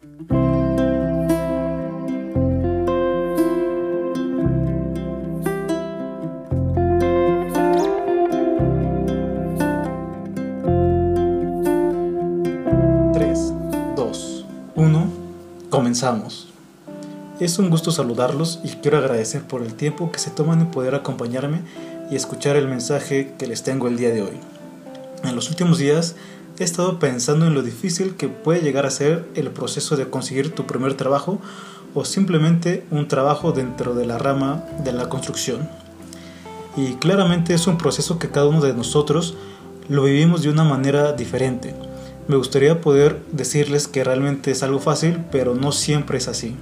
Tres, dos, uno, comenzamos. Es un gusto saludarlos y quiero agradecer por el tiempo que se toman en poder acompañarme y escuchar el mensaje que les tengo el día de hoy. En los últimos días he estado pensando en lo difícil que puede llegar a ser el proceso de conseguir tu primer trabajo o simplemente un trabajo dentro de la rama de la construcción. Y claramente es un proceso que cada uno de nosotros lo vivimos de una manera diferente. Me gustaría poder decirles que realmente es algo fácil, pero no siempre es así.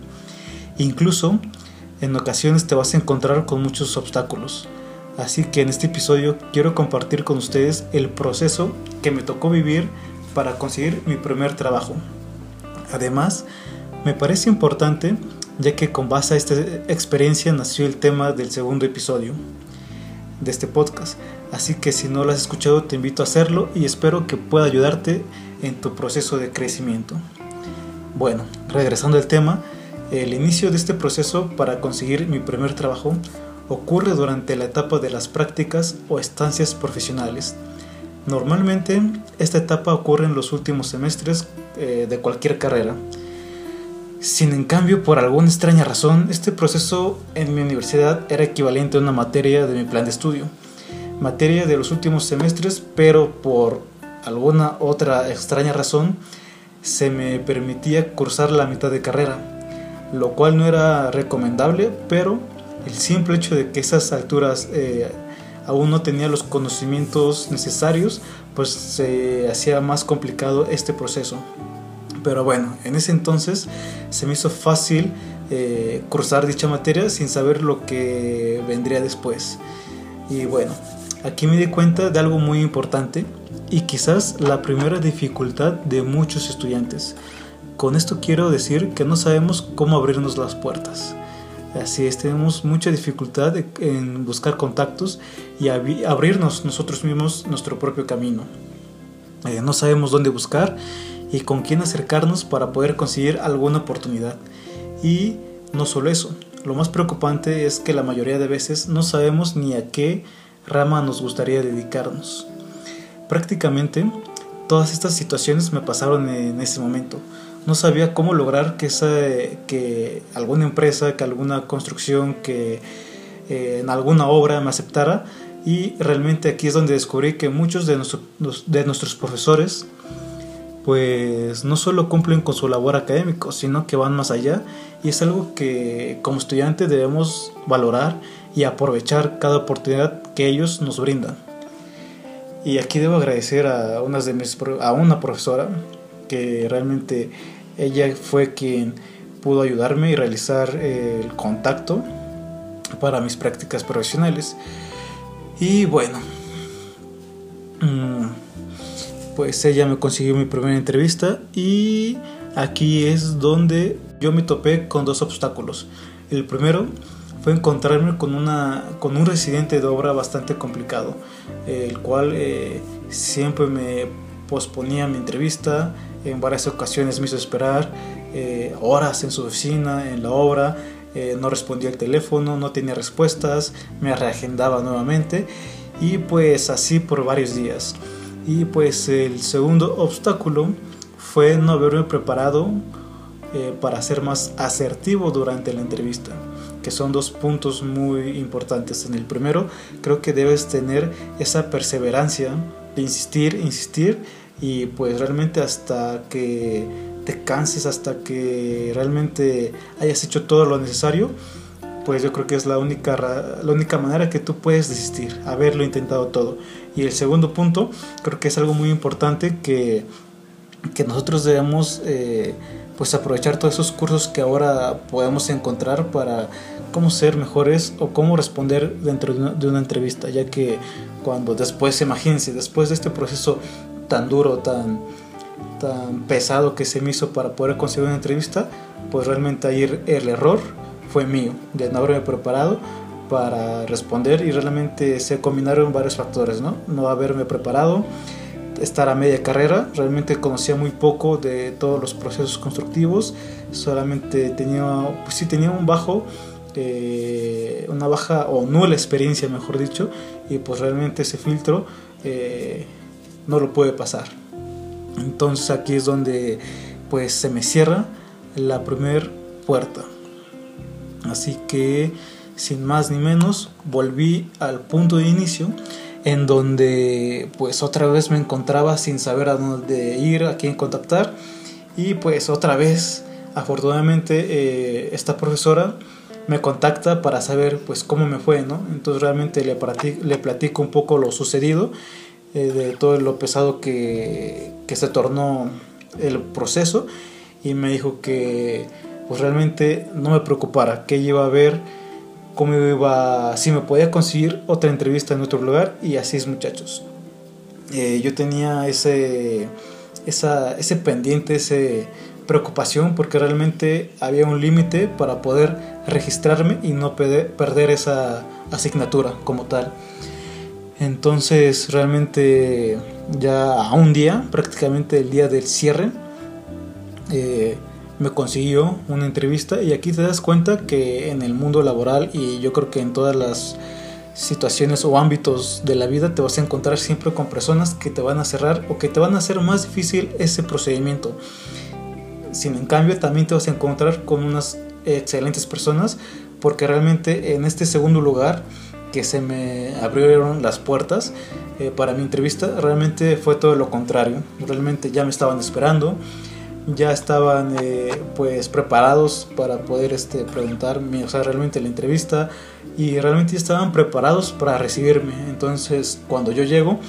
Incluso en ocasiones te vas a encontrar con muchos obstáculos. Así que en este episodio quiero compartir con ustedes el proceso que me tocó vivir para conseguir mi primer trabajo. Además, me parece importante ya que con base a esta experiencia nació el tema del segundo episodio de este podcast. Así que si no lo has escuchado te invito a hacerlo y espero que pueda ayudarte en tu proceso de crecimiento. Bueno, regresando al tema, el inicio de este proceso para conseguir mi primer trabajo ocurre durante la etapa de las prácticas o estancias profesionales. Normalmente esta etapa ocurre en los últimos semestres eh, de cualquier carrera. Sin en cambio, por alguna extraña razón, este proceso en mi universidad era equivalente a una materia de mi plan de estudio. Materia de los últimos semestres, pero por alguna otra extraña razón se me permitía cursar la mitad de carrera, lo cual no era recomendable, pero el simple hecho de que esas alturas eh, aún no tenía los conocimientos necesarios, pues se hacía más complicado este proceso. Pero bueno, en ese entonces se me hizo fácil eh, cursar dicha materia sin saber lo que vendría después. Y bueno, aquí me di cuenta de algo muy importante y quizás la primera dificultad de muchos estudiantes. Con esto quiero decir que no sabemos cómo abrirnos las puertas. Así es, tenemos mucha dificultad en buscar contactos y abrirnos nosotros mismos nuestro propio camino. Eh, no sabemos dónde buscar y con quién acercarnos para poder conseguir alguna oportunidad. Y no solo eso, lo más preocupante es que la mayoría de veces no sabemos ni a qué rama nos gustaría dedicarnos. Prácticamente todas estas situaciones me pasaron en ese momento no sabía cómo lograr que, esa, que alguna empresa, que alguna construcción, que eh, en alguna obra me aceptara. Y realmente aquí es donde descubrí que muchos de, nuestros profesores pues no solo cumplen con su labor académico, sino que van más allá y es algo que como estudiantes debemos valorar y aprovechar cada oportunidad que ellos nos brindan. Y aquí debo agradecer a, unas de mis, a una profesora que realmente ella fue quien pudo ayudarme y realizar el contacto para mis prácticas profesionales. Y bueno, mm, pues ella me consiguió mi primera entrevista y aquí es donde yo me topé con dos obstáculos. El primero fue encontrarme con, una, con un residente de obra bastante complicado, el cual eh, siempre me posponía mi entrevista, en varias ocasiones me hizo esperar eh, horas en su oficina, en la obra, eh, no respondía el teléfono, no tenía respuestas, me reagendaba nuevamente. Y pues así por varios días. Y pues el segundo obstáculo fue no haberme preparado eh, para ser más asertivo durante la entrevista, que son dos puntos muy importantes. En el primero, creo que debes tener esa perseverancia de insistir, insistir y pues realmente hasta que te canses, hasta que realmente hayas hecho todo lo necesario, pues yo creo que es la única, la única manera que tú puedes desistir, haberlo intentado todo. Y el segundo punto, creo que es algo muy importante que, que nosotros debemos eh, pues aprovechar todos esos cursos que ahora podemos encontrar para cómo ser mejores o cómo responder dentro de una, de una entrevista, ya que cuando después, imagínense, después de este proceso tan duro, tan, tan pesado que se me hizo para poder conseguir una entrevista, pues realmente ahí el error fue mío, de no haberme preparado para responder y realmente se combinaron varios factores, ¿no? No haberme preparado, estar a media carrera. Realmente conocía muy poco de todos los procesos constructivos. Solamente tenía, pues sí, tenía un bajo, una baja o nula experiencia, mejor dicho. Y pues realmente ese filtro eh, no lo puede pasar. Entonces aquí es donde pues se me cierra la primer puerta. Así que sin más ni menos volví al punto de inicio en donde pues otra vez me encontraba sin saber a dónde ir, a quién contactar y pues otra vez afortunadamente eh, esta profesora me contacta para saber pues cómo me fue, ¿no? Entonces realmente le, le platico un poco lo sucedido, eh, de todo lo pesado que, que se tornó el proceso y me dijo que pues realmente no me preocupara, que iba a ver cómo iba, si me podía conseguir otra entrevista en otro lugar y así es muchachos. Eh, yo tenía ese, esa, ese pendiente, esa preocupación porque realmente había un límite para poder registrarme y no perder esa asignatura como tal. Entonces realmente ya a un día, prácticamente el día del cierre, eh, me consiguió una entrevista y aquí te das cuenta que en el mundo laboral y yo creo que en todas las situaciones o ámbitos de la vida te vas a encontrar siempre con personas que te van a cerrar o que te van a hacer más difícil ese procedimiento. Sin en cambio también te vas a encontrar con unas excelentes personas porque realmente en este segundo lugar que se me abrieron las puertas eh, para mi entrevista realmente fue todo lo contrario. Realmente ya me estaban esperando ya estaban eh, pues preparados para poder este, preguntarme, o sea, realmente la entrevista y realmente estaban preparados para recibirme. Entonces, cuando yo llego,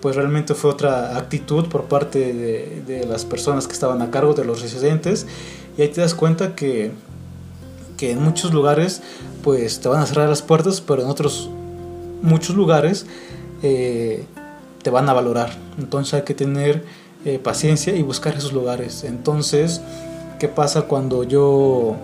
pues realmente fue otra actitud por parte de, las personas que estaban a cargo de los residentes y ahí te das cuenta que, que en muchos lugares pues te van a cerrar las puertas, pero en otros muchos lugares eh, te van a valorar. Entonces hay que tener eh, paciencia y buscar esos lugares. Entonces, ¿qué pasa cuando yo,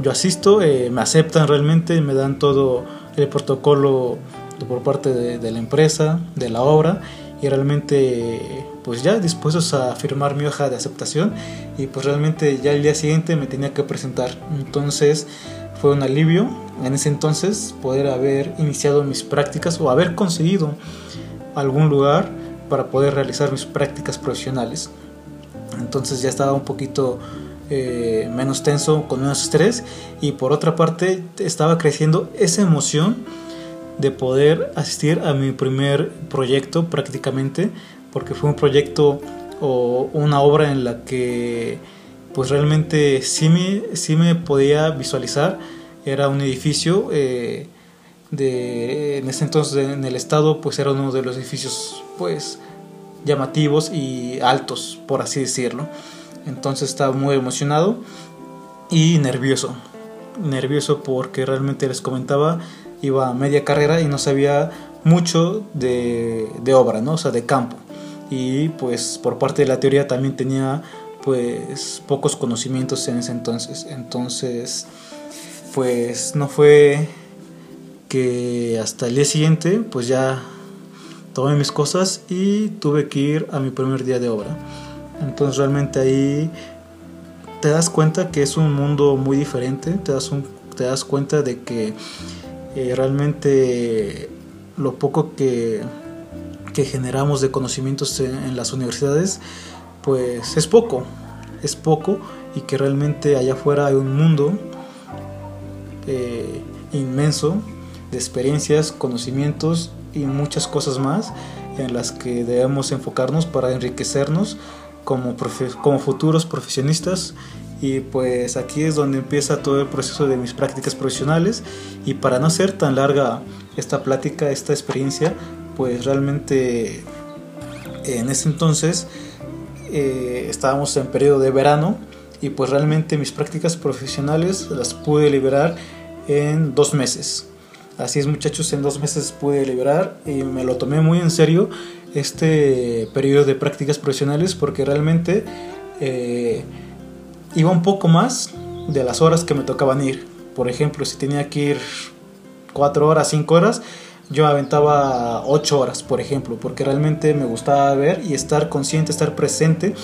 yo asisto? Eh, me aceptan realmente, me dan todo el protocolo por parte de, la empresa, de la obra y realmente pues ya dispuestos a firmar mi hoja de aceptación y pues realmente ya el día siguiente me tenía que presentar. Entonces fue un alivio en ese entonces poder haber iniciado mis prácticas o haber conseguido algún lugar para poder realizar mis prácticas profesionales. Entonces ya estaba un poquito eh, menos tenso, con menos estrés y por otra parte estaba creciendo esa emoción de poder asistir a mi primer proyecto prácticamente, porque fue un proyecto o una obra en la que pues realmente sí me, sí me podía visualizar, era un edificio eh, de, en ese entonces en el estado pues era uno de los edificios pues llamativos y altos, por así decirlo. Entonces estaba muy emocionado y nervioso. Nervioso porque realmente les comentaba, iba a media carrera y no sabía mucho de, de obra, ¿no? O sea, de campo. Y pues por parte de la teoría también tenía pues pocos conocimientos en ese entonces. Entonces, pues no fue que hasta el día siguiente pues ya tomé mis cosas y tuve que ir a mi primer día de obra. Entonces realmente ahí te das cuenta que es un mundo muy diferente, te das, un, te das cuenta de que eh, realmente lo poco que, que generamos de conocimientos en, las universidades, pues es poco, es poco y que realmente allá afuera hay un mundo eh, inmenso de experiencias, conocimientos y muchas cosas más en las que debemos enfocarnos para enriquecernos como, como futuros profesionistas y pues aquí es donde empieza todo el proceso de mis prácticas profesionales y para no ser tan larga esta plática, esta experiencia, pues realmente en ese entonces eh, estábamos en periodo de verano y pues realmente mis prácticas profesionales las pude liberar en dos meses. Así es muchachos, en dos meses pude liberar y me lo tomé muy en serio este periodo de prácticas profesionales porque realmente eh, iba un poco más de las horas que me tocaban ir. Por ejemplo, si tenía que ir cuatro horas, cinco horas, yo aventaba ocho horas, por ejemplo, porque realmente me gustaba ver y estar consciente, estar presente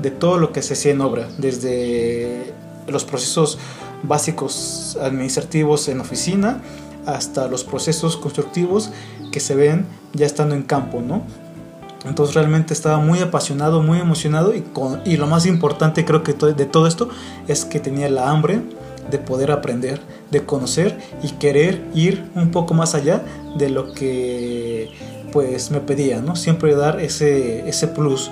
de todo lo que se hacía en obra, desde los procesos básicos administrativos en oficina hasta los procesos constructivos que se ven ya estando en campo, ¿no? Entonces realmente estaba muy apasionado, muy emocionado y, y lo más importante creo que de todo esto es que tenía la hambre de poder aprender, de conocer y querer ir un poco más allá de lo que pues me pedía, ¿no? Siempre dar ese, ese plus.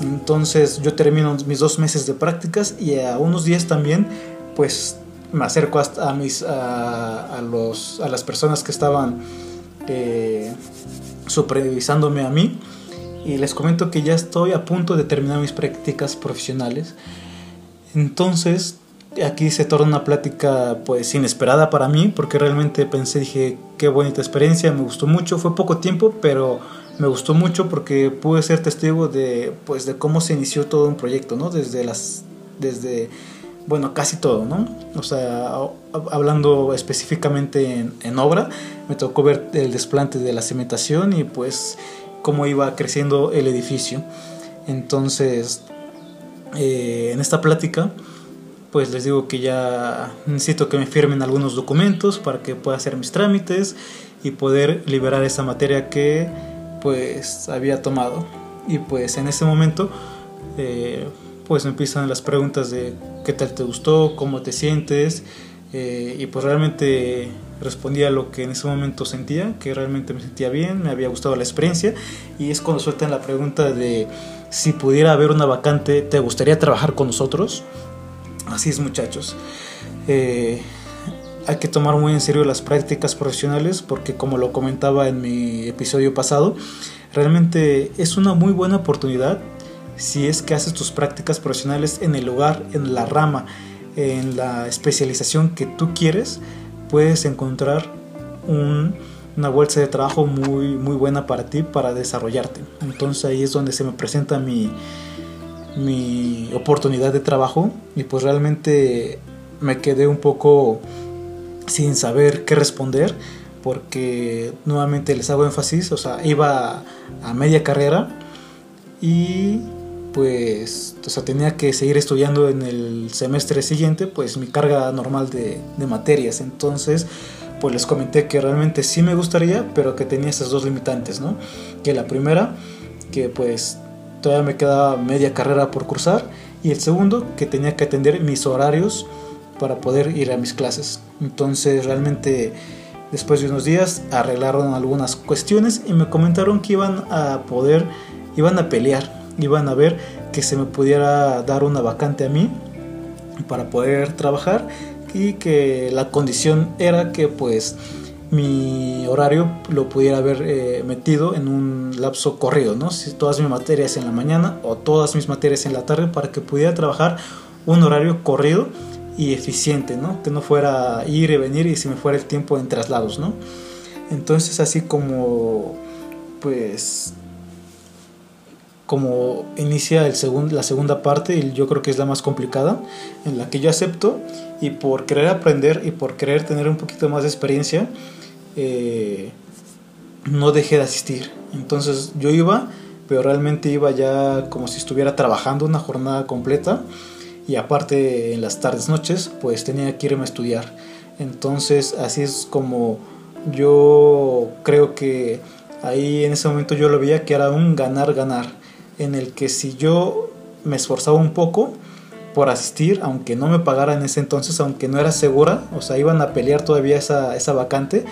Entonces yo termino mis dos meses de prácticas y a unos días también pues me acerco a, mis, a, los, a las personas que estaban eh, supervisándome a mí y les comento que ya estoy a punto de terminar mis prácticas profesionales. Entonces aquí se torna una plática pues inesperada para mí porque realmente pensé, dije, qué bonita experiencia, me gustó mucho, fue poco tiempo, pero me gustó mucho porque pude ser testigo de pues de cómo se inició todo un proyecto, ¿no? Desde las desde bueno, casi todo, ¿no? O sea, hablando específicamente en, en obra, me tocó ver el desplante de la cementación y pues cómo iba creciendo el edificio. Entonces, eh, en esta plática, pues les digo que ya necesito que me firmen algunos documentos para que pueda hacer mis trámites y poder liberar esa materia que pues había tomado. Y pues en ese momento eh, pues empiezan las preguntas de qué tal te gustó, cómo te sientes eh, y pues realmente respondía lo que en ese momento sentía, que realmente me sentía bien, me había gustado la experiencia y es cuando sueltan la pregunta de si pudiera haber una vacante, ¿te gustaría trabajar con nosotros? Así es muchachos. Eh, hay que tomar muy en serio las prácticas profesionales porque como lo comentaba en mi episodio pasado, realmente es una muy buena oportunidad si es que haces tus prácticas profesionales en el lugar, en la rama, en la especialización que tú quieres, puedes encontrar una bolsa de trabajo muy, muy buena para ti, para desarrollarte. Entonces ahí es donde se me presenta mi, mi oportunidad de trabajo y pues realmente me quedé un poco sin saber qué responder porque nuevamente les hago énfasis, o sea, iba a media carrera y pues, o sea, tenía que seguir estudiando en el semestre siguiente, pues mi carga normal de, de materias. Entonces, pues les comenté que realmente sí me gustaría, pero que tenía esas dos limitantes, ¿no? Que la primera, que pues todavía me quedaba media carrera por cursar, y el segundo, que tenía que atender mis horarios para poder ir a mis clases. Entonces, realmente, después de unos días, arreglaron algunas cuestiones y me comentaron que iban a poder, iban a pelear iban a ver que se me pudiera dar una vacante a mí para poder trabajar y que la condición era que pues mi horario lo pudiera haber eh, metido en un lapso corrido, ¿no? Si todas mis materias en la mañana o todas mis materias en la tarde para que pudiera trabajar un horario corrido y eficiente, ¿no? Que no fuera ir y venir y si me fuera el tiempo en traslados, ¿no? Entonces así como pues como inicia el la segunda parte y yo creo que es la más complicada, en la que yo acepto y por querer aprender y por querer tener un poquito más de experiencia, eh, no dejé de asistir. Entonces yo iba, pero realmente iba ya como si estuviera trabajando una jornada completa y aparte en las tardes, noches, pues tenía que irme a estudiar. Entonces así es como yo creo que ahí en ese momento yo lo veía que era un ganar-ganar en el que si yo me esforzaba un poco por asistir, aunque no me pagara en ese entonces, aunque no era segura, o sea, iban a pelear todavía esa, esa vacante,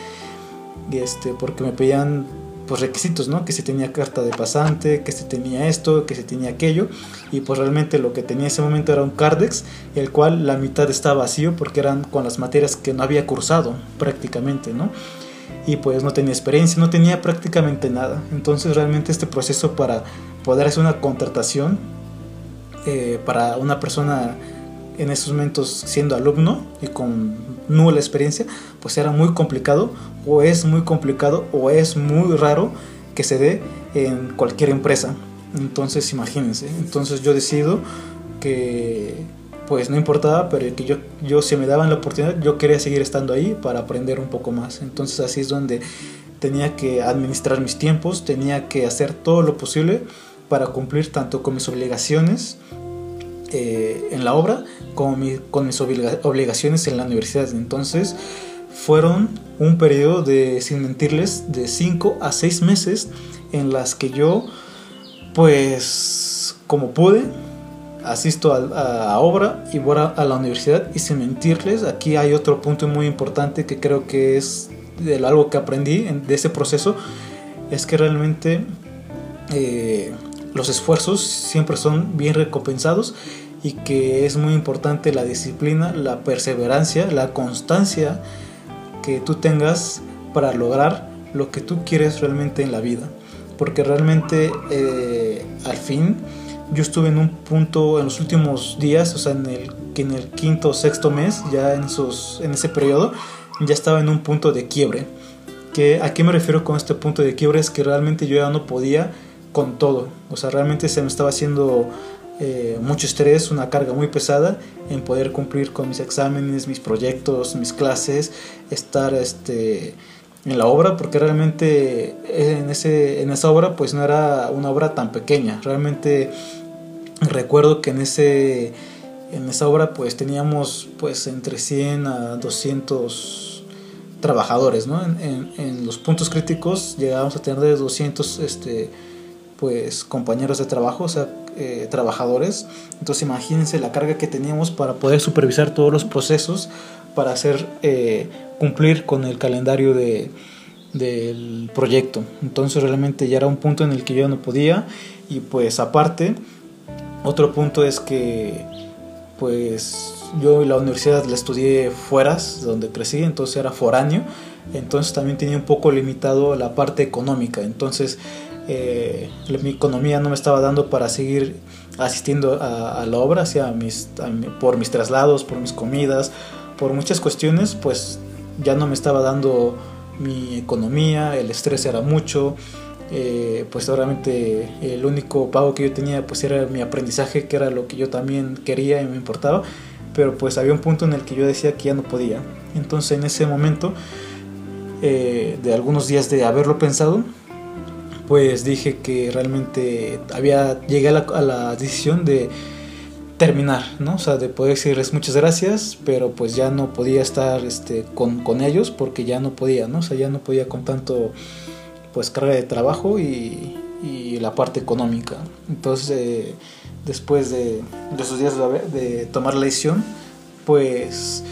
este, porque me pedían pues requisitos, ¿no? Que se tenía carta de pasante, que se tenía esto, que se tenía aquello, y pues realmente lo que tenía en ese momento era un Cardex, el cual la mitad estaba vacío porque eran con las materias que no había cursado prácticamente, ¿no? y pues no tenía experiencia, no tenía prácticamente nada. Entonces realmente este proceso para poder hacer una contratación eh, para una persona en esos momentos siendo alumno y con nula experiencia, pues era muy complicado o es muy complicado o es muy raro que se dé en cualquier empresa. Entonces imagínense, entonces yo decido que pues no importaba, pero que yo, yo si me daban la oportunidad, yo quería seguir estando ahí para aprender un poco más. Entonces así es donde tenía que administrar mis tiempos, tenía que hacer todo lo posible para cumplir tanto con mis obligaciones eh, en la obra como con mis obligaciones en la universidad. Entonces fueron un periodo de, sin mentirles, de 5 a 6 meses en las que yo, pues, como pude, asisto a, obra y voy a, la universidad y sin mentirles, aquí hay otro punto muy importante que creo que es algo que aprendí de ese proceso, es que realmente eh, los esfuerzos siempre son bien recompensados y que es muy importante la disciplina, la perseverancia, la constancia que tú tengas para lograr lo que tú quieres realmente en la vida. Porque realmente eh, al fin yo estuve en un punto en los últimos días, o sea, en el, en el quinto o sexto mes, ya en, sus, en ese periodo, ya estaba en un punto de quiebre. ¿A qué me refiero con este punto de quiebre? Es que realmente yo ya no podía con todo. O sea, realmente se me estaba haciendo eh, mucho estrés, una carga muy pesada en poder cumplir con mis exámenes, mis proyectos, mis clases, estar este, en la obra, porque realmente en, ese, en esa obra pues no era una obra tan pequeña. Realmente recuerdo que en, ese, en esa obra pues teníamos pues entre 100 a 200 trabajadores, ¿no? En, en, los puntos críticos llegábamos a tener de 200 este, pues compañeros de trabajo, o sea, eh, trabajadores. Entonces imagínense la carga que teníamos para poder supervisar todos los procesos, para hacer eh, cumplir con el calendario de, del proyecto. Entonces realmente ya era un punto en el que yo no podía y pues aparte, otro punto es que pues yo la universidad la estudié fuera, donde crecí, entonces era foráneo, entonces también tenía un poco limitado la parte económica, entonces eh, mi economía no me estaba dando para seguir asistiendo a, la obra, hacia mis, por mis traslados, por mis comidas, por muchas cuestiones, pues ya no me estaba dando mi economía, el estrés era mucho, eh, pues obviamente el único pago que yo tenía pues era mi aprendizaje, que era lo que yo también quería y me importaba, pero pues había un punto en el que yo decía que ya no podía. Entonces en ese momento, eh, de algunos días de haberlo pensado, pues dije que realmente había llegué a la, decisión de terminar, ¿no? O sea, de poder decirles muchas gracias, pero pues ya no podía estar este, con, con, ellos porque ya no podía, ¿no? O sea, ya no podía con tanto, pues, carga de trabajo y, y la parte económica. Entonces, eh, después de, de, esos días de, de tomar la decisión, pues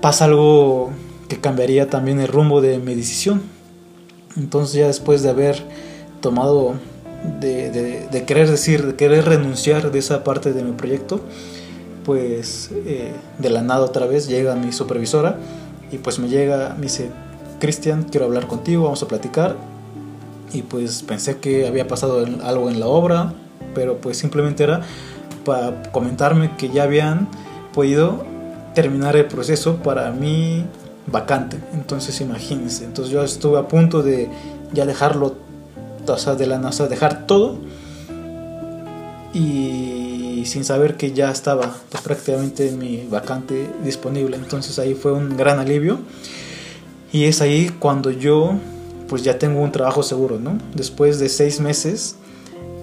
pasa algo que cambiaría también el rumbo de mi decisión. Entonces ya después de haber tomado de, querer decir, de querer renunciar de esa parte de mi proyecto, pues eh, de la nada otra vez llega mi supervisora y pues me llega, me dice, Cristian, quiero hablar contigo, vamos a platicar. Y pues pensé que había pasado algo en la obra, pero pues simplemente era para comentarme que ya habían podido terminar el proceso para mí vacante. Entonces imagínense, entonces yo estuve a punto de ya dejarlo de la NASA, dejar todo y sin saber que ya estaba pues, prácticamente mi vacante disponible. Entonces ahí fue un gran alivio y es ahí cuando yo pues ya tengo un trabajo seguro, ¿no? Después de seis meses,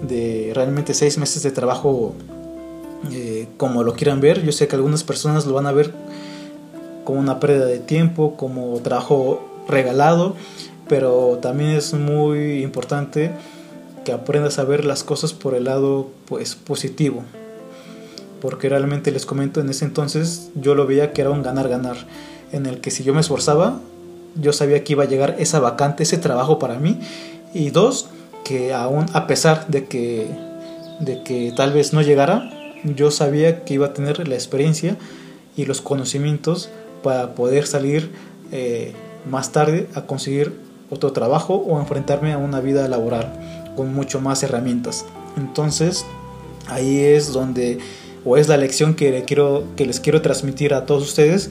de realmente seis meses de trabajo eh, como lo quieran ver, yo sé que algunas personas lo van a ver como una pérdida de tiempo, como trabajo regalado, pero también es muy importante que aprendas a ver las cosas por el lado pues positivo. Porque realmente les comento en ese entonces yo lo veía que era un ganar ganar en el que si yo me esforzaba yo sabía que iba a llegar esa vacante ese trabajo para mí. Y dos que aún a pesar de que de que tal vez no llegara yo sabía que iba a tener la experiencia y los conocimientos para poder salir eh, más tarde a conseguir otro trabajo o enfrentarme a una vida laboral con mucho más herramientas. Entonces, ahí es donde, o es la lección que, quiero, que les quiero transmitir a todos ustedes,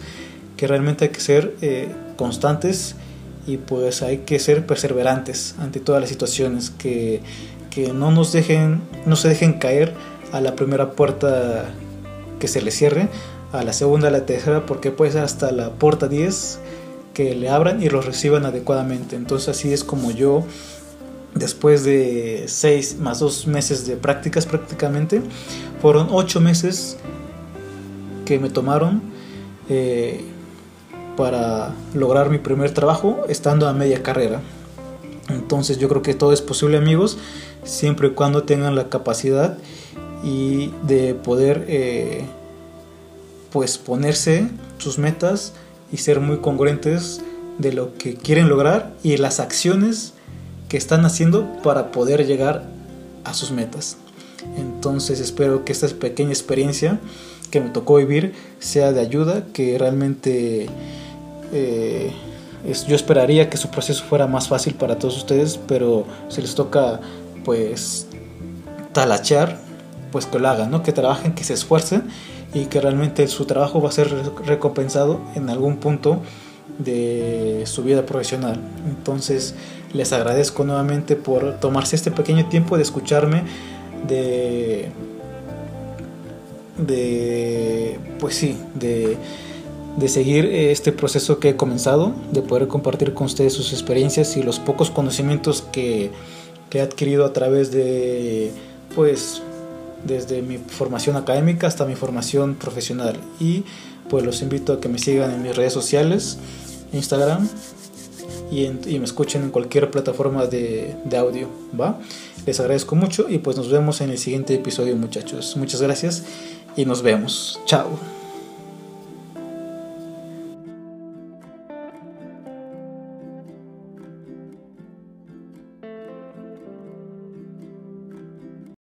que realmente hay que ser eh, constantes y pues hay que ser perseverantes ante todas las situaciones, que, que no nos dejen, no se dejen caer a la primera puerta que se les cierre, a la segunda, a la tercera, porque puede ser hasta la puerta 10 que le abran y los reciban adecuadamente. Entonces así es como yo, después de seis más dos meses de prácticas prácticamente, fueron ocho meses que me tomaron eh, para lograr mi primer trabajo estando a media carrera. Entonces yo creo que todo es posible amigos, siempre y cuando tengan la capacidad y de poder eh, pues ponerse sus metas y ser muy congruentes de lo que quieren lograr y las acciones que están haciendo para poder llegar a sus metas. Entonces espero que esta pequeña experiencia que me tocó vivir sea de ayuda, que realmente eh, yo esperaría que su proceso fuera más fácil para todos ustedes, pero si les toca pues talachar, pues que lo hagan, ¿no? que trabajen, que se esfuercen y que realmente su trabajo va a ser recompensado en algún punto de su vida profesional. Entonces les agradezco nuevamente por tomarse este pequeño tiempo de escucharme, de, de pues sí, de, de seguir este proceso que he comenzado, de poder compartir con ustedes sus experiencias y los pocos conocimientos que, que he adquirido a través de pues desde mi formación académica hasta mi formación profesional. Y pues los invito a que me sigan en mis redes sociales, Instagram, y, me escuchen en cualquier plataforma de, de, audio, ¿va? Les agradezco mucho y pues nos vemos en el siguiente episodio muchachos. Muchas gracias y nos vemos. Chao.